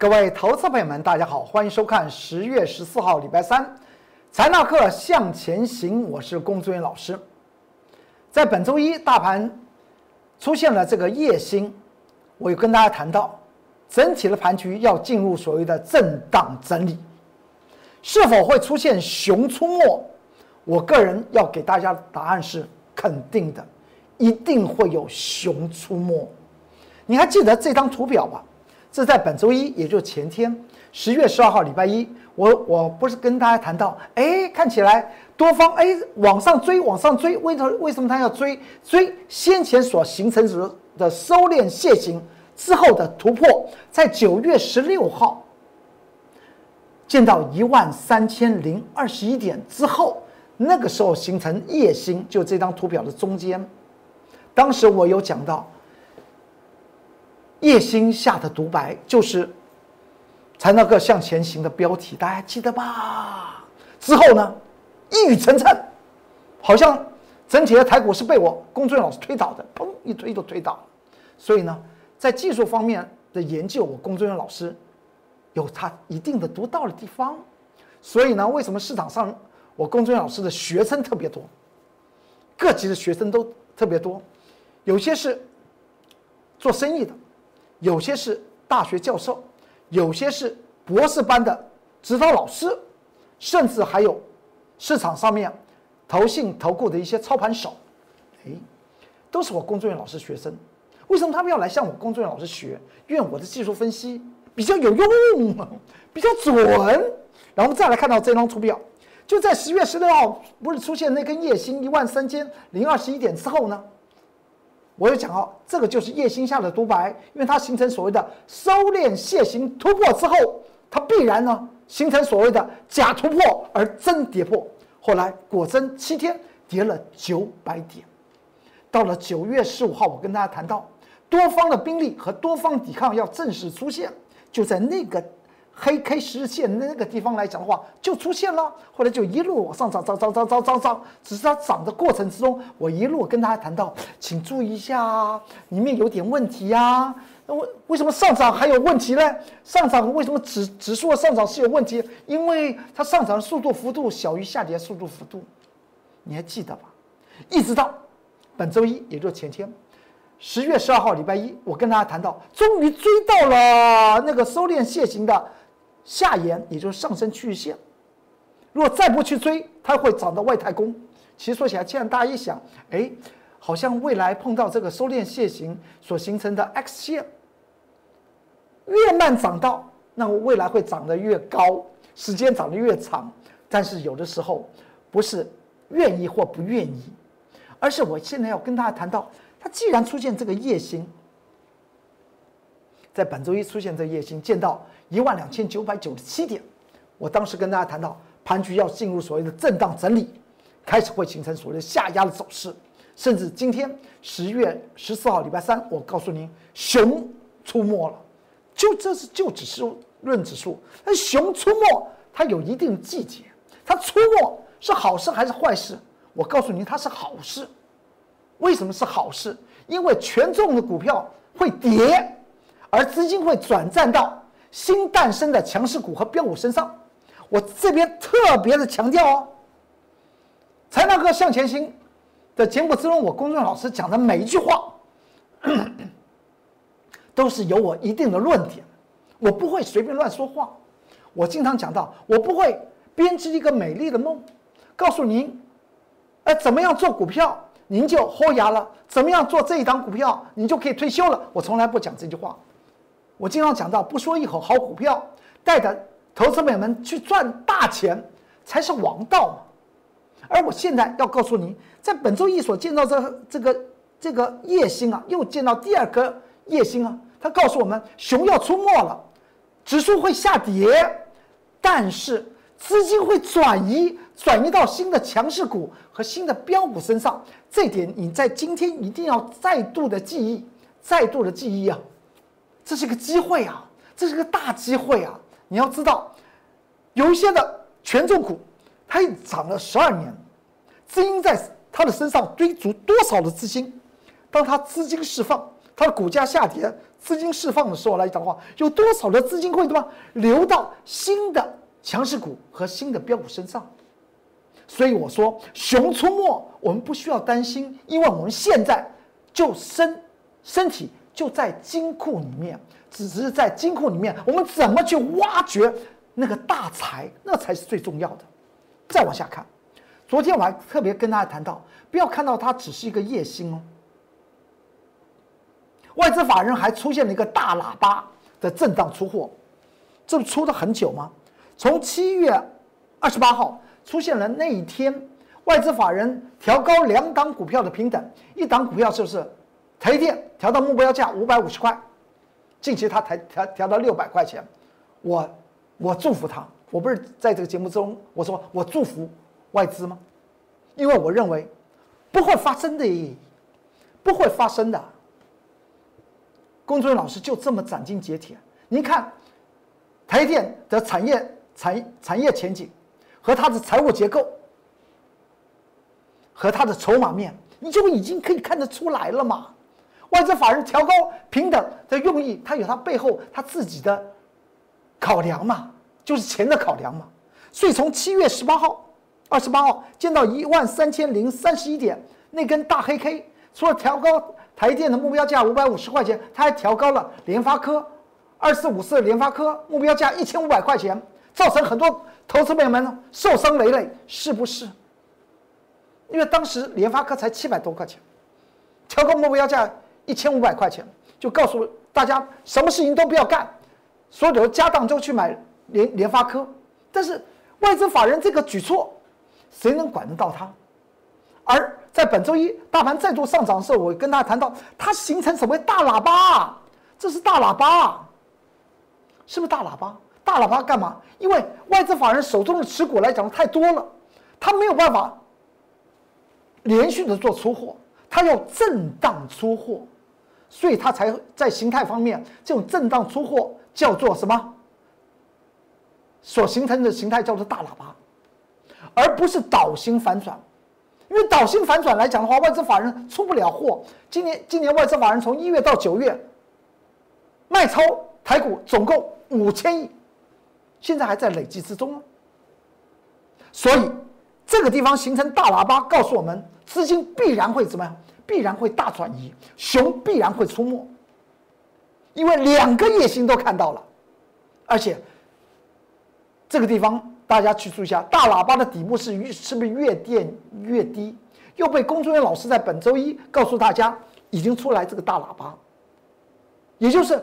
各位投资朋友们，大家好，欢迎收看十月十四号礼拜三，财纳课向前行，我是龚志远老师。在本周一，大盘出现了这个夜星，我有跟大家谈到，整体的盘局要进入所谓的震荡整理，是否会出现熊出没？我个人要给大家的答案是肯定的，一定会有熊出没。你还记得这张图表吧？这在本周一，也就是前天，十月十二号，礼拜一，我我不是跟大家谈到，哎，看起来多方哎往上追，往上追，为什么为什么他要追？追先前所形成时的收敛楔形之后的突破，在九月十六号见到一万三千零二十一点之后，那个时候形成夜星，就这张图表的中间，当时我有讲到。叶星下的独白就是“才那个向前行”的标题，大家记得吧？之后呢，一语成谶，好像整体的台股是被我龚俊老师推倒的，砰一推就推倒。所以呢，在技术方面的研究，我龚俊老师有他一定的独到的地方。所以呢，为什么市场上我龚俊老师的学生特别多，各级的学生都特别多，有些是做生意的。有些是大学教授，有些是博士班的指导老师，甚至还有市场上面投信投顾的一些操盘手，哎，都是我工作人员老师学生。为什么他们要来向我工作人员老师学？因为我的技术分析比较有用，比较准。然后我们再来看到这张图表，就在十月十六号不是出现那根夜星一万三千零二十一点之后呢？我有讲哦，这个就是夜星下的独白，因为它形成所谓的收敛楔形突破之后，它必然呢形成所谓的假突破而真跌破。后来果真七天跌了九百点，到了九月十五号，我跟大家谈到多方的兵力和多方抵抗要正式出现，就在那个。黑 K 十日线那个地方来讲的话，就出现了，后来就一路往上涨，涨涨涨涨涨涨。只是它涨的过程之中，我一路跟大家谈到，请注意一下，里面有点问题呀。那为为什么上涨还有问题呢？上涨为什么指指数的上涨是有问题？因为它上涨的速度幅度小于下跌速度幅度，你还记得吧？一直到本周一，也就是前天，十月十二号礼拜一，我跟大家谈到，终于追到了那个收敛楔形的。下沿也就是上升趋势线，如果再不去追，它会涨到外太空。其实说起来，既然大家一想，哎，好像未来碰到这个收敛楔形所形成的 X 线，越慢涨到，那未来会涨得越高，时间涨得越长。但是有的时候不是愿意或不愿意，而是我现在要跟大家谈到，它既然出现这个夜星，在本周一出现这个夜星，见到。一万两千九百九十七点，我当时跟大家谈到，盘局要进入所谓的震荡整理，开始会形成所谓的下压的走势，甚至今天十月十四号礼拜三，我告诉您，熊出没了，就这是就只是论指数，那熊出没它有一定的季节，它出没是好事还是坏事？我告诉您，它是好事，为什么是好事？因为权重的股票会跌，而资金会转战到。新诞生的强势股和标股身上，我这边特别的强调哦。财纳克向前行的节目之中，我公众老师讲的每一句话，都是有我一定的论点，我不会随便乱说话。我经常讲到，我不会编织一个美丽的梦，告诉您，哎，怎么样做股票，您就豁牙了；怎么样做这一档股票，您就可以退休了。我从来不讲这句话。我经常讲到，不说一口好股票，带着投资者们去赚大钱才是王道嘛。而我现在要告诉您，在本周一所见到这这个这个夜星啊，又见到第二颗夜星啊，它告诉我们熊要出没了，指数会下跌，但是资金会转移，转移到新的强势股和新的标股身上。这点你在今天一定要再度的记忆，再度的记忆啊。这是个机会啊，这是个大机会啊！你要知道，有一些的权重股，它涨了十二年，资金在它的身上堆足多少的资金？当它资金释放，它的股价下跌，资金释放的时候来讲的话，有多少的资金会对吧流到新的强势股和新的标股身上？所以我说熊出没，我们不需要担心，因为我们现在就身身体就在金库里面，只是在金库里面，我们怎么去挖掘那个大财，那才是最重要的。再往下看，昨天我还特别跟大家谈到，不要看到它只是一个夜星哦。外资法人还出现了一个大喇叭的震荡出货，这不出的很久吗？从七月二十八号出现了那一天，外资法人调高两档股票的平等，一档股票就是台电调到目标价五百五十块，近期它调调调到六百块钱，我我祝福他，我不是在这个节目中我说我祝福外资吗？因为我认为不会发生的，不会发生的。工作人员老师就这么斩钉截铁。您看，台电的产业产产业前景和它的财务结构和它的筹码面，你就已经可以看得出来了嘛。外资法人调高平等的用意，它有它背后它自己的考量嘛，就是钱的考量嘛。所以从七月十八号、二十八号见到一万三千零三十一点那根大黑 K，除了调高。台电的目标价五百五十块钱，它还调高了联发科二四五四联发科目标价一千五百块钱，造成很多投资朋友们受伤累累，是不是？因为当时联发科才七百多块钱，调高目标价一千五百块钱，就告诉大家什么事情都不要干，所有的家当就去买联联发科。但是外资法人这个举措，谁能管得到他？而在本周一大盘再度上涨的时候，我跟大家谈到，它形成什么大喇叭？这是大喇叭，是不是大喇叭？大喇叭干嘛？因为外资法人手中的持股来讲太多了，他没有办法连续的做出货，他要震荡出货，所以他才在形态方面，这种震荡出货叫做什么？所形成的形态叫做大喇叭，而不是倒型反转。因为导性反转来讲的话，外资法人出不了货。今年今年外资法人从一月到九月卖超台股总共五千亿，现在还在累计之中。所以这个地方形成大喇叭，告诉我们资金必然会怎么样？必然会大转移，熊必然会出没。因为两个野心都看到了，而且这个地方。大家去注意一下，大喇叭的底部是越是不是越垫越低？又被工作人员老师在本周一告诉大家，已经出来这个大喇叭，也就是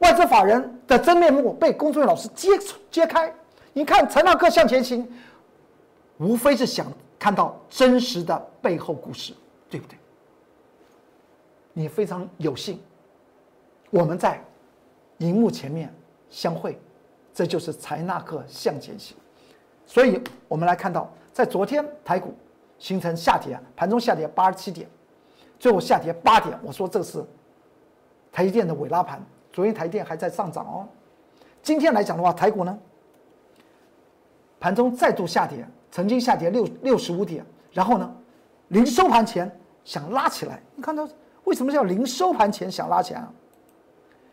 外资法人的真面目被工作人员老师揭揭开。你看陈大哥向前行，无非是想看到真实的背后故事，对不对？你非常有幸，我们在荧幕前面相会。这就是财纳克向前行，所以我们来看到，在昨天台股形成下跌，盘中下跌八十七点，最后下跌八点。我说这是台积电的尾拉盘，昨天台电还在上涨哦。今天来讲的话，台股呢盘中再度下跌，曾经下跌六六十五点，然后呢临收盘前想拉起来，你看到为什么叫临收盘前想拉起来？啊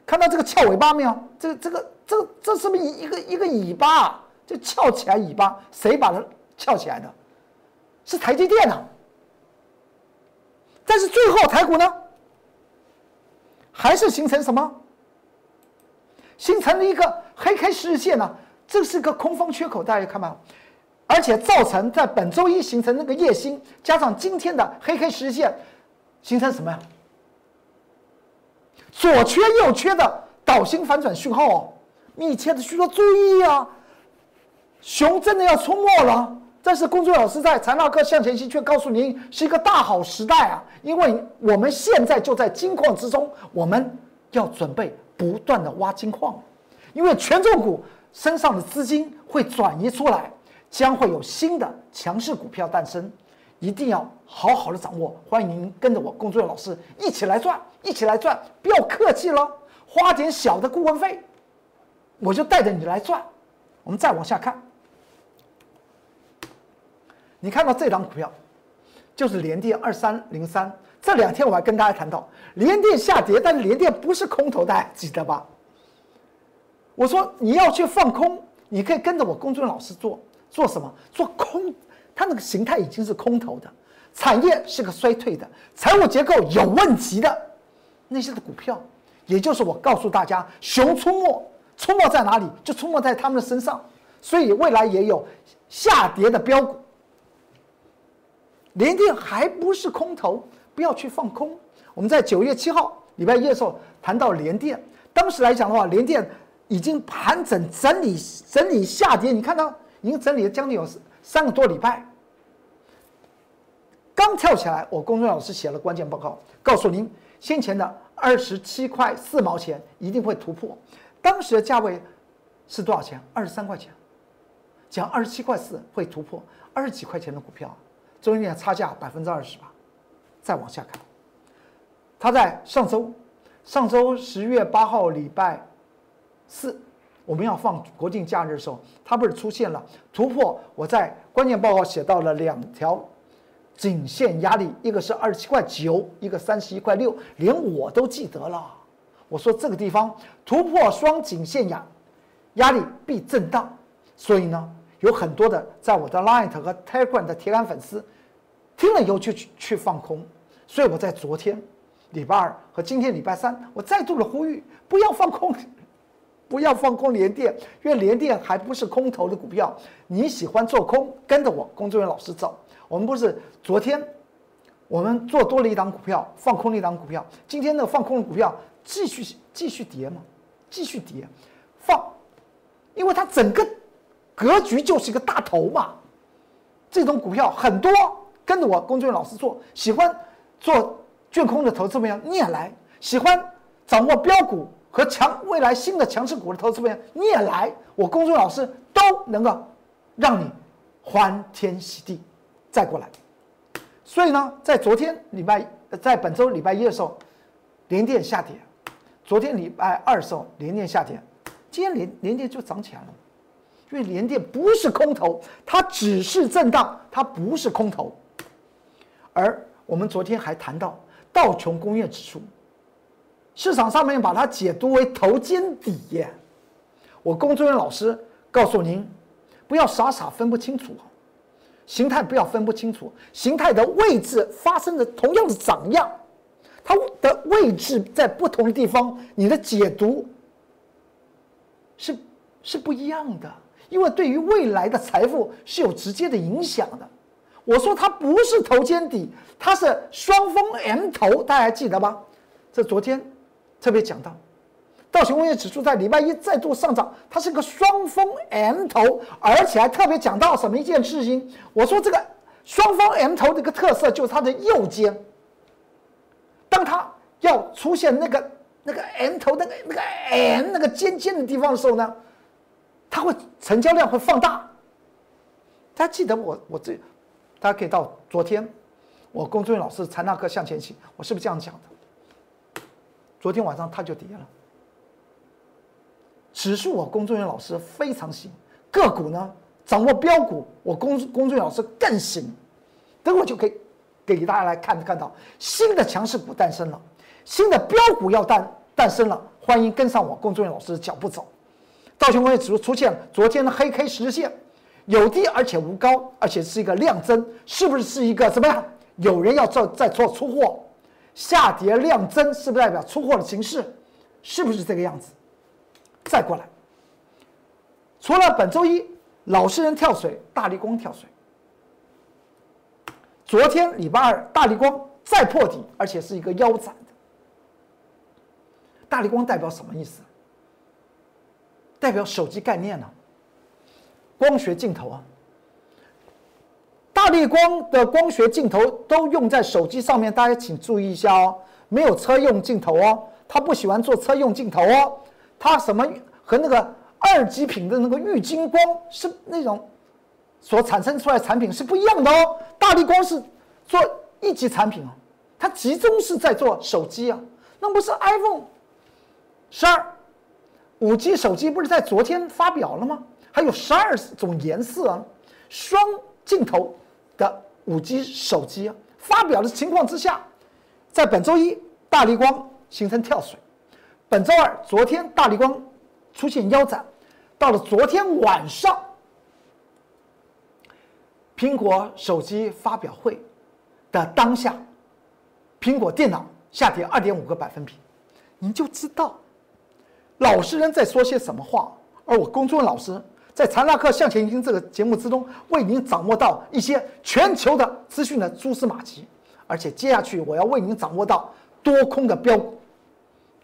看到这个翘尾巴没有？这个这个这个这是不是一个一个尾巴？啊？这翘起来尾巴，谁把它翘起来的？是台积电呐。但是最后台股呢，还是形成什么？形成了一个黑 K 十日线呢？这是个空方缺口，大家看到而且造成在本周一形成那个夜星，加上今天的黑 K 十日线，形成什么呀？左缺右缺的导星反转讯号哦，密切的去说注意啊，熊真的要出没了。但是工作老师在财纳课向前行却告诉您是一个大好时代啊，因为我们现在就在金矿之中，我们要准备不断的挖金矿，因为权重股身上的资金会转移出来，将会有新的强势股票诞生。一定要好好的掌握，欢迎您跟着我工作人老师一起来赚，一起来赚，不要客气了，花点小的顾问费，我就带着你来赚。我们再往下看，你看到这张股票，就是联电二三零三，这两天我还跟大家谈到，联电下跌，但是联电不是空头，大家记得吧？我说你要去放空，你可以跟着我龚俊老师做做什么？做空，它那个形态已经是空头的，产业是个衰退的，财务结构有问题的那些的股票，也就是我告诉大家，熊出没，出没在哪里？就出没在他们的身上，所以未来也有下跌的标股。联电还不是空头，不要去放空。我们在九月七号礼拜一的时候谈到联电，当时来讲的话，联电已经盘整整理整理下跌，你看到已经整理了将近有三个多礼拜，刚跳起来，我公众老师写了关键报告，告诉您先前的二十七块四毛钱一定会突破，当时的价位是多少钱？二十三块钱，讲二十七块四会突破二十几块钱的股票。中间差价百分之二十吧，再往下看，它在上周，上周十月八号礼拜四，我们要放国庆假日的时候，它不是出现了突破？我在关键报告写到了两条颈线压力，一个是二十七块九，一个三十一块六，连我都记得了。我说这个地方突破双颈线压压力必震荡，所以呢。有很多的在我的 Line 和 Telegram 的铁杆粉丝，听了以后就去去放空，所以我在昨天礼拜二和今天礼拜三，我再度的呼吁不要放空，不要放空联电，因为联电还不是空头的股票。你喜欢做空，跟着我工作人员老师走。我们不是昨天我们做多了一档股票，放空了一档股票，今天呢放空的股票继续继续跌吗？继续跌，放，因为它整个。格局就是一个大头嘛，这种股票很多，跟着我工作人员老师做，喜欢做卷空的投资朋友你也来；喜欢掌握标股和强未来新的强势股的投资朋友你也来，我工作人员老师都能够让你欢天喜地再过来。所以呢，在昨天礼拜，在本周礼拜一的时候，连电下跌；昨天礼拜二的时候，连电下跌，今天连连电就涨起来了。因为连电不是空头，它只是震荡，它不是空头。而我们昨天还谈到道琼工业指数，市场上面把它解读为头肩底。我工作人员老师告诉您，不要傻傻分不清楚，形态不要分不清楚，形态的位置发生的同样的涨样，它的位置在不同的地方，你的解读是是不一样的。因为对于未来的财富是有直接的影响的。我说它不是头肩底，它是双峰 M 头，大家还记得吗？这昨天特别讲到，道琼工业指数在礼拜一再度上涨，它是个双峰 M 头，而且还特别讲到什么一件事情？我说这个双峰 M 头的一个特色就是它的右肩，当它要出现那个那个 M 头那个那个 M 那个尖尖的地方的时候呢？它会成交量会放大，大家记得我我这，大家可以到昨天，我龚作人员老师财纳课向前行，我是不是这样讲的？昨天晚上它就跌了，指数我龚作人员老师非常行，个股呢掌握标股，我龚龚作人员老师更行，等会就可以给大家来看看到新的强势股诞生了，新的标股要诞诞生了，欢迎跟上我龚作人员老师的脚步走。道琼工业指数出现昨天的黑 K 十日线，有低而且无高，而且是一个量增，是不是是一个怎么样？有人要做在做出货，下跌量增是不是代表出货的形式？是不是这个样子？再过来，除了本周一老实人跳水，大力光跳水，昨天礼拜二大力光再破底，而且是一个腰斩的。大力光代表什么意思？代表手机概念呢？光学镜头啊，大力光的光学镜头都用在手机上面，大家请注意一下哦，没有车用镜头哦，他不喜欢做车用镜头哦，他什么和那个二级品的那个玉金光是那种所产生出来产品是不一样的哦，大力光是做一级产品哦，它集中是在做手机啊，那不是 iPhone 十二。五 G 手机不是在昨天发表了吗？还有十二种颜色啊、双镜头的五 G 手机！发表的情况之下，在本周一，大力光形成跳水；本周二，昨天大力光出现腰斩，到了昨天晚上，苹果手机发表会的当下，苹果电脑下跌二点五个百分比，你就知道老实人在说些什么话。而我公众老师在财纳克向前行这个节目之中，为您掌握到一些全球的资讯的蛛丝马迹。而且接下去我要为您掌握到多空的标，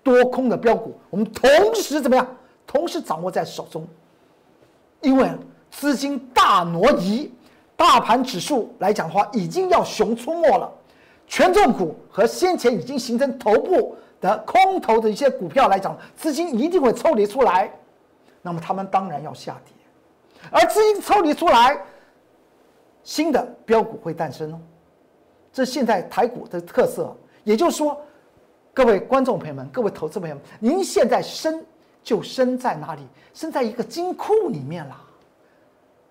多空的标股，我们同时怎么样？同时掌握在手中，因为资金大挪移，大盘指数来讲的话，已经要熊出没了。权重股和先前已经形成头部的空头的一些股票来讲，资金一定会抽离出来，那么他们当然要下跌，而资金抽离出来，新的标股会诞生哦。这现在台股的特色，也就是说，各位观众朋友们、各位投资朋友们，您现在身就身在哪里？身在一个金库里面啦。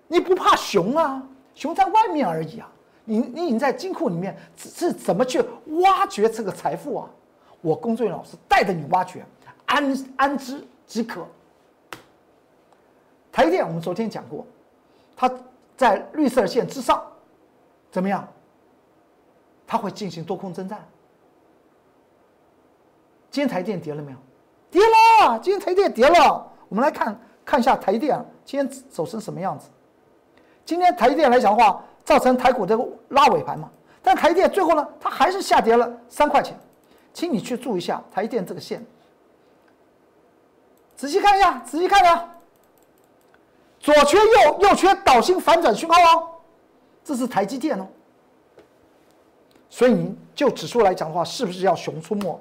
你不怕熊啊？熊在外面而已啊。你你已经在金库里面，是怎么去挖掘这个财富啊？我工作人员老师带着你挖掘，安安之即可。台电我们昨天讲过，它在绿色线之上，怎么样？它会进行多空征战。今天台电跌了没有？跌了，今天台电跌了。我们来看看一下台电今天走成什么样子。今天台电来讲的话，造成台股的拉尾盘嘛。但台电最后呢，它还是下跌了三块钱。请你去注意一下台电这个线，仔细看一下，仔细看啊。左缺右，右缺导星反转讯号哦，这是台积电哦。所以，您就指数来讲的话，是不是要熊出没？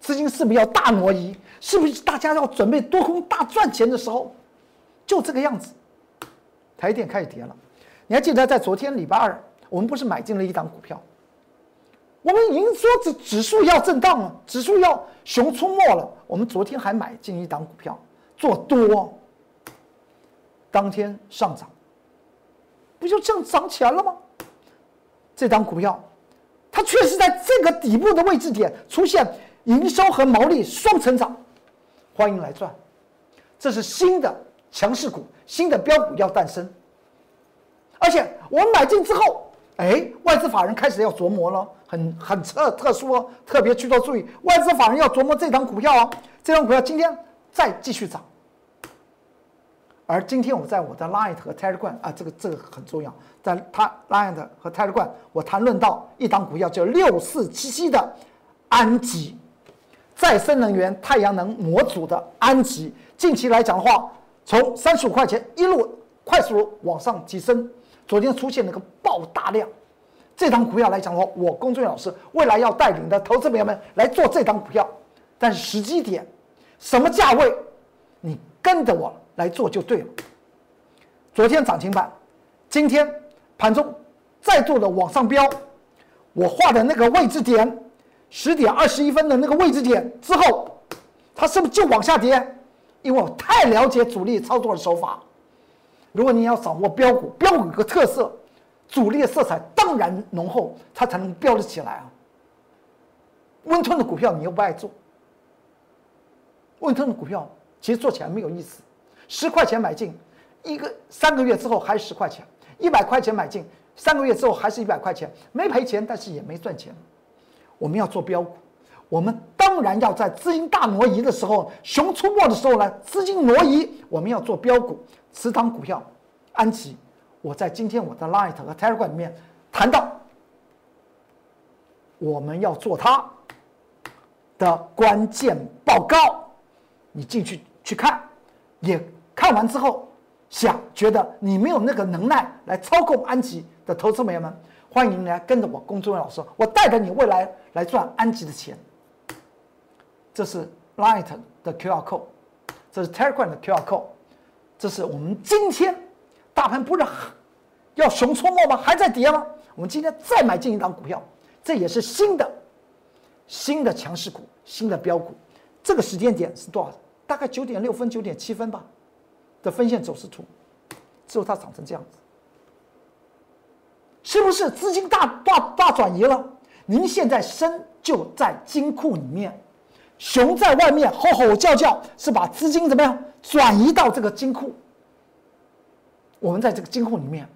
资金是不是要大挪移？是不是大家要准备多空大赚钱的时候？就这个样子，台电开始跌了。你还记得在昨天礼拜二，我们不是买进了一档股票？我们已经说指指数要震荡了，指数要熊出没了。我们昨天还买进一档股票做多，当天上涨，不就这样涨起来了吗？这档股票。它确实在这个底部的位置点出现营收和毛利双成长，欢迎来赚，这是新的强势股，新的标股要诞生。而且我买进之后，哎，外资法人开始要琢磨了，很很特特殊哦，特别去做注意，外资法人要琢磨这张股票哦，这张股票今天再继续涨。而今天我在我的 Line 和 Telegram 啊，这个这个很重要，在他 Line 和 Telegram，我谈论到一档股票叫六四七七的安吉，再生能源太阳能模组的安吉，近期来讲的话，从三十五块钱一路快速往上提升，昨天出现了个爆大量，这档股票来讲的话，我龚俊老师未来要带领的投资朋友们来做这档股票，但是时机点，什么价位，你跟着我。来做就对了。昨天涨停板，今天盘中再度的往上飙，我画的那个位置点，十点二十一分的那个位置点之后，它是不是就往下跌？因为我太了解主力操作的手法。如果你要掌握标股，标股有个特色，主力的色彩当然浓厚，它才能飙得起来啊。温吞的股票你又不爱做，温吞的股票其实做起来没有意思。十块钱买进，一个三个月之后还是十块钱；一百块钱买进，三个月之后还是一百块钱，没赔钱，但是也没赚钱。我们要做标股，我们当然要在资金大挪移的时候、熊出没的时候呢，资金挪移，我们要做标股。持仓股票，安琪，我在今天我的 Light 和 Telegram 里面谈到，我们要做它的关键报告，你进去去看，也。看完之后，想觉得你没有那个能耐来操控安吉的投资朋友们，欢迎来跟着我龚志伟老师，我带着你未来来赚安吉的钱。这是 Light 的 QR code，这是 Telegram 的 QR code，这是我们今天大盘不是要熊出没吗？还在跌吗？我们今天再买进一档股票，这也是新的新的强势股，新的标股。这个时间点是多少？大概九点六分、九点七分吧。的分线走势图，之后它长成这样子，是不是资金大大大转移了？您现在身就在金库里面，熊在外面吼吼叫叫，是把资金怎么样转移到这个金库？我们在这个金库里面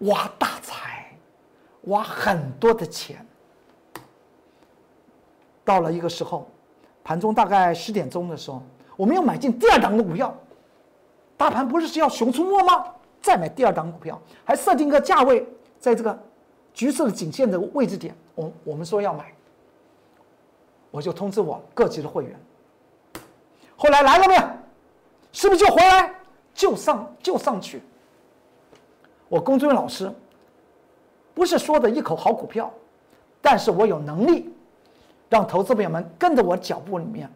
挖大财，挖很多的钱。到了一个时候，盘中大概十点钟的时候，我们要买进第二档的股票。大盘不是是要熊出没吗？再买第二档股票，还设定个价位，在这个橘色的颈线的位置点，我我们说要买，我就通知我各级的会员。后来来了没有？是不是就回来？就上就上去。我龚俊老师不是说的一口好股票，但是我有能力让投资朋友们跟着我脚步里面，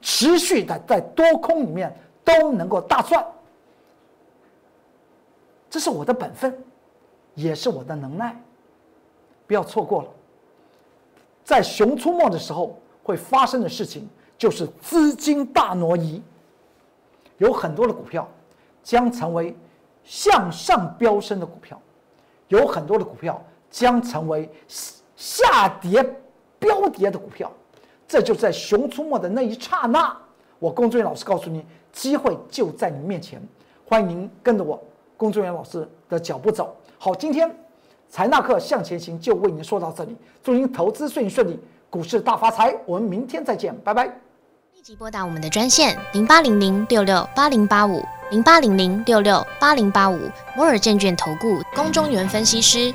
持续的在多空里面都能够大赚。这是我的本分，也是我的能耐。不要错过了，在熊出没的时候会发生的事情，就是资金大挪移，有很多的股票。将成为向上飙升的股票，有很多的股票将成为下跌飙跌的股票，这就在熊出没的那一刹那，我龚志远老师告诉你，机会就在你面前，欢迎您跟着我龚志远老师的脚步走。好，今天财纳克向前行就为您说到这里，祝您投资顺顺利，股市大发财。我们明天再见，拜拜。立即拨打我们的专线零八零零六六八零八五。零八零零六六八零八五摩尔证券投顾龚中原分析师，